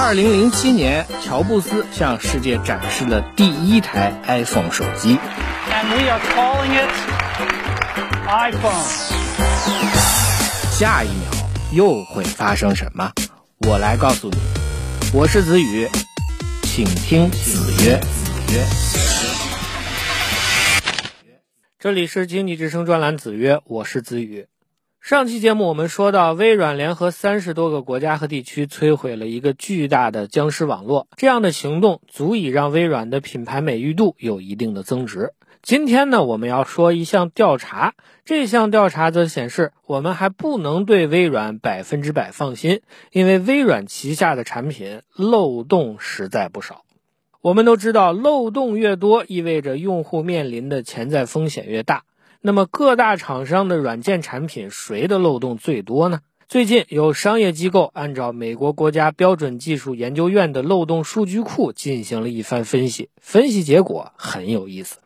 二零零七年，乔布斯向世界展示了第一台 iPhone 手机。And we are calling it iPhone. 下一秒又会发生什么？我来告诉你。我是子宇，请听子曰。子曰，这里是经济之声专栏子曰，我是子宇。上期节目我们说到，微软联合三十多个国家和地区摧毁了一个巨大的僵尸网络，这样的行动足以让微软的品牌美誉度有一定的增值。今天呢，我们要说一项调查，这项调查则显示，我们还不能对微软百分之百放心，因为微软旗下的产品漏洞实在不少。我们都知道，漏洞越多，意味着用户面临的潜在风险越大。那么各大厂商的软件产品谁的漏洞最多呢？最近有商业机构按照美国国家标准技术研究院的漏洞数据库进行了一番分析，分析结果很有意思。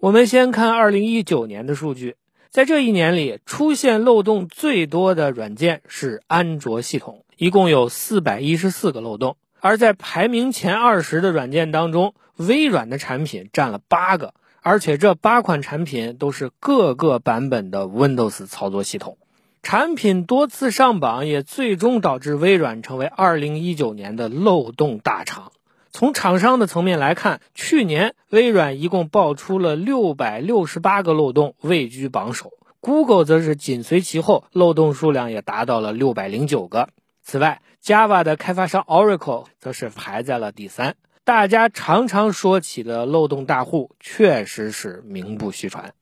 我们先看二零一九年的数据，在这一年里出现漏洞最多的软件是安卓系统，一共有四百一十四个漏洞。而在排名前二十的软件当中，微软的产品占了八个。而且这八款产品都是各个版本的 Windows 操作系统，产品多次上榜，也最终导致微软成为2019年的漏洞大厂。从厂商的层面来看，去年微软一共爆出了668个漏洞，位居榜首。Google 则是紧随其后，漏洞数量也达到了609个。此外，Java 的开发商 Oracle 则是排在了第三。大家常常说起的漏洞大户，确实是名不虚传。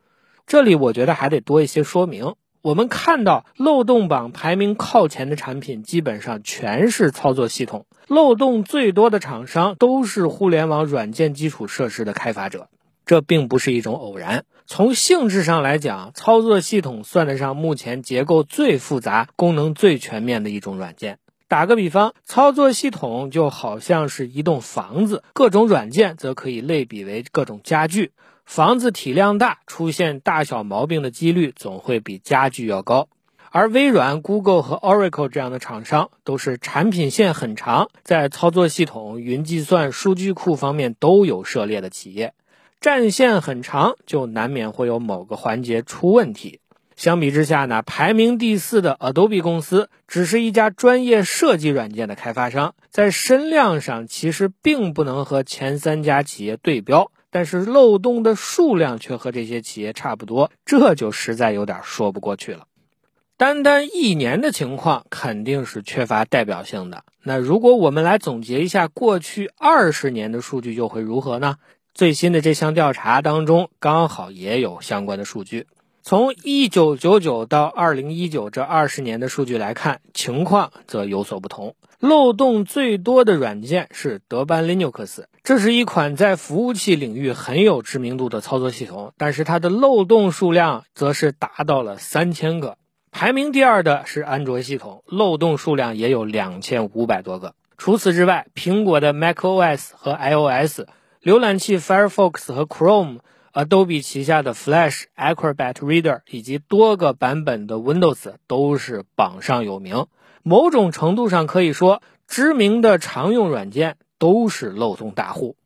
这里我觉得还得多一些说明。我们看到漏洞榜排名靠前的产品，基本上全是操作系统。漏洞最多的厂商都是互联网软件基础设施的开发者，这并不是一种偶然。从性质上来讲，操作系统算得上目前结构最复杂、功能最全面的一种软件。打个比方，操作系统就好像是一栋房子，各种软件则可以类比为各种家具。房子体量大，出现大小毛病的几率总会比家具要高。而微软、Google 和 Oracle 这样的厂商都是产品线很长，在操作系统、云计算、数据库方面都有涉猎的企业，战线很长，就难免会有某个环节出问题。相比之下呢，排名第四的 Adobe 公司只是一家专业设计软件的开发商，在身量上其实并不能和前三家企业对标，但是漏洞的数量却和这些企业差不多，这就实在有点说不过去了。单单一年的情况肯定是缺乏代表性的。那如果我们来总结一下过去二十年的数据，又会如何呢？最新的这项调查当中，刚好也有相关的数据。从一九九九到二零一九这二十年的数据来看，情况则有所不同。漏洞最多的软件是德班 Linux，这是一款在服务器领域很有知名度的操作系统，但是它的漏洞数量则是达到了三千个。排名第二的是安卓系统，漏洞数量也有两千五百多个。除此之外，苹果的 macOS 和 iOS、浏览器 Firefox 和 Chrome。Adobe 旗下的 Flash、Acrobat Reader 以及多个版本的 Windows 都是榜上有名。某种程度上可以说，知名的常用软件都是漏洞大户。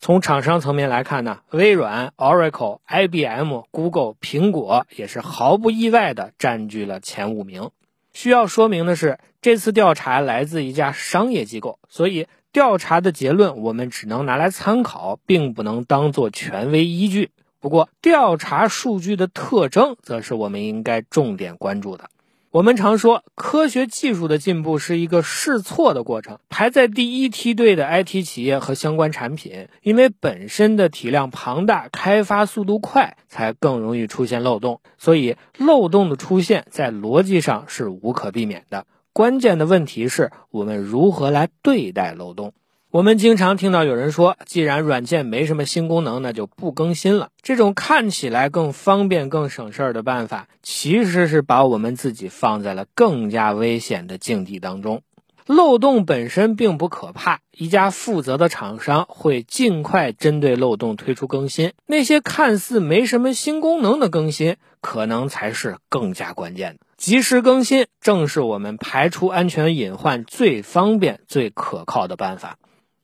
从厂商层面来看呢，微软、Oracle、IBM、Google、苹果也是毫不意外的占据了前五名。需要说明的是，这次调查来自一家商业机构，所以。调查的结论我们只能拿来参考，并不能当做权威依据。不过，调查数据的特征则是我们应该重点关注的。我们常说，科学技术的进步是一个试错的过程。排在第一梯队的 IT 企业和相关产品，因为本身的体量庞大、开发速度快，才更容易出现漏洞。所以，漏洞的出现在逻辑上是无可避免的。关键的问题是我们如何来对待漏洞。我们经常听到有人说，既然软件没什么新功能，那就不更新了。这种看起来更方便、更省事儿的办法，其实是把我们自己放在了更加危险的境地当中。漏洞本身并不可怕，一家负责的厂商会尽快针对漏洞推出更新。那些看似没什么新功能的更新，可能才是更加关键的。及时更新正是我们排除安全隐患最方便、最可靠的办法。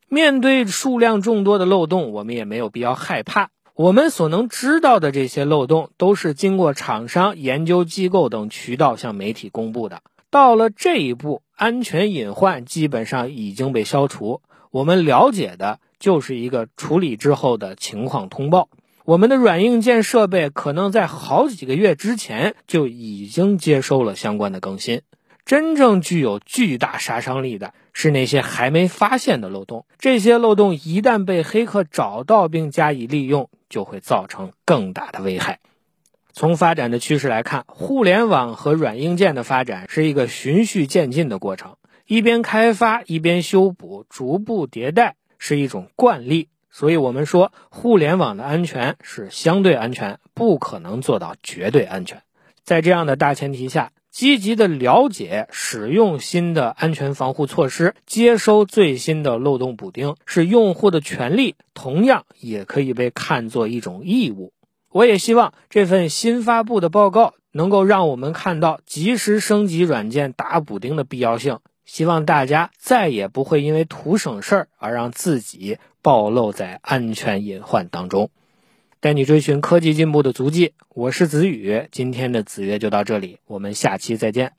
面对数量众多的漏洞，我们也没有必要害怕。我们所能知道的这些漏洞，都是经过厂商、研究机构等渠道向媒体公布的。到了这一步，安全隐患基本上已经被消除。我们了解的就是一个处理之后的情况通报。我们的软硬件设备可能在好几个月之前就已经接收了相关的更新。真正具有巨大杀伤力的是那些还没发现的漏洞。这些漏洞一旦被黑客找到并加以利用，就会造成更大的危害。从发展的趋势来看，互联网和软硬件的发展是一个循序渐进的过程，一边开发一边修补，逐步迭代是一种惯例。所以，我们说互联网的安全是相对安全，不可能做到绝对安全。在这样的大前提下。积极的了解、使用新的安全防护措施，接收最新的漏洞补丁，是用户的权利，同样也可以被看作一种义务。我也希望这份新发布的报告能够让我们看到及时升级软件打补丁的必要性。希望大家再也不会因为图省事儿而让自己暴露在安全隐患当中。带你追寻科技进步的足迹，我是子宇。今天的子曰就到这里，我们下期再见。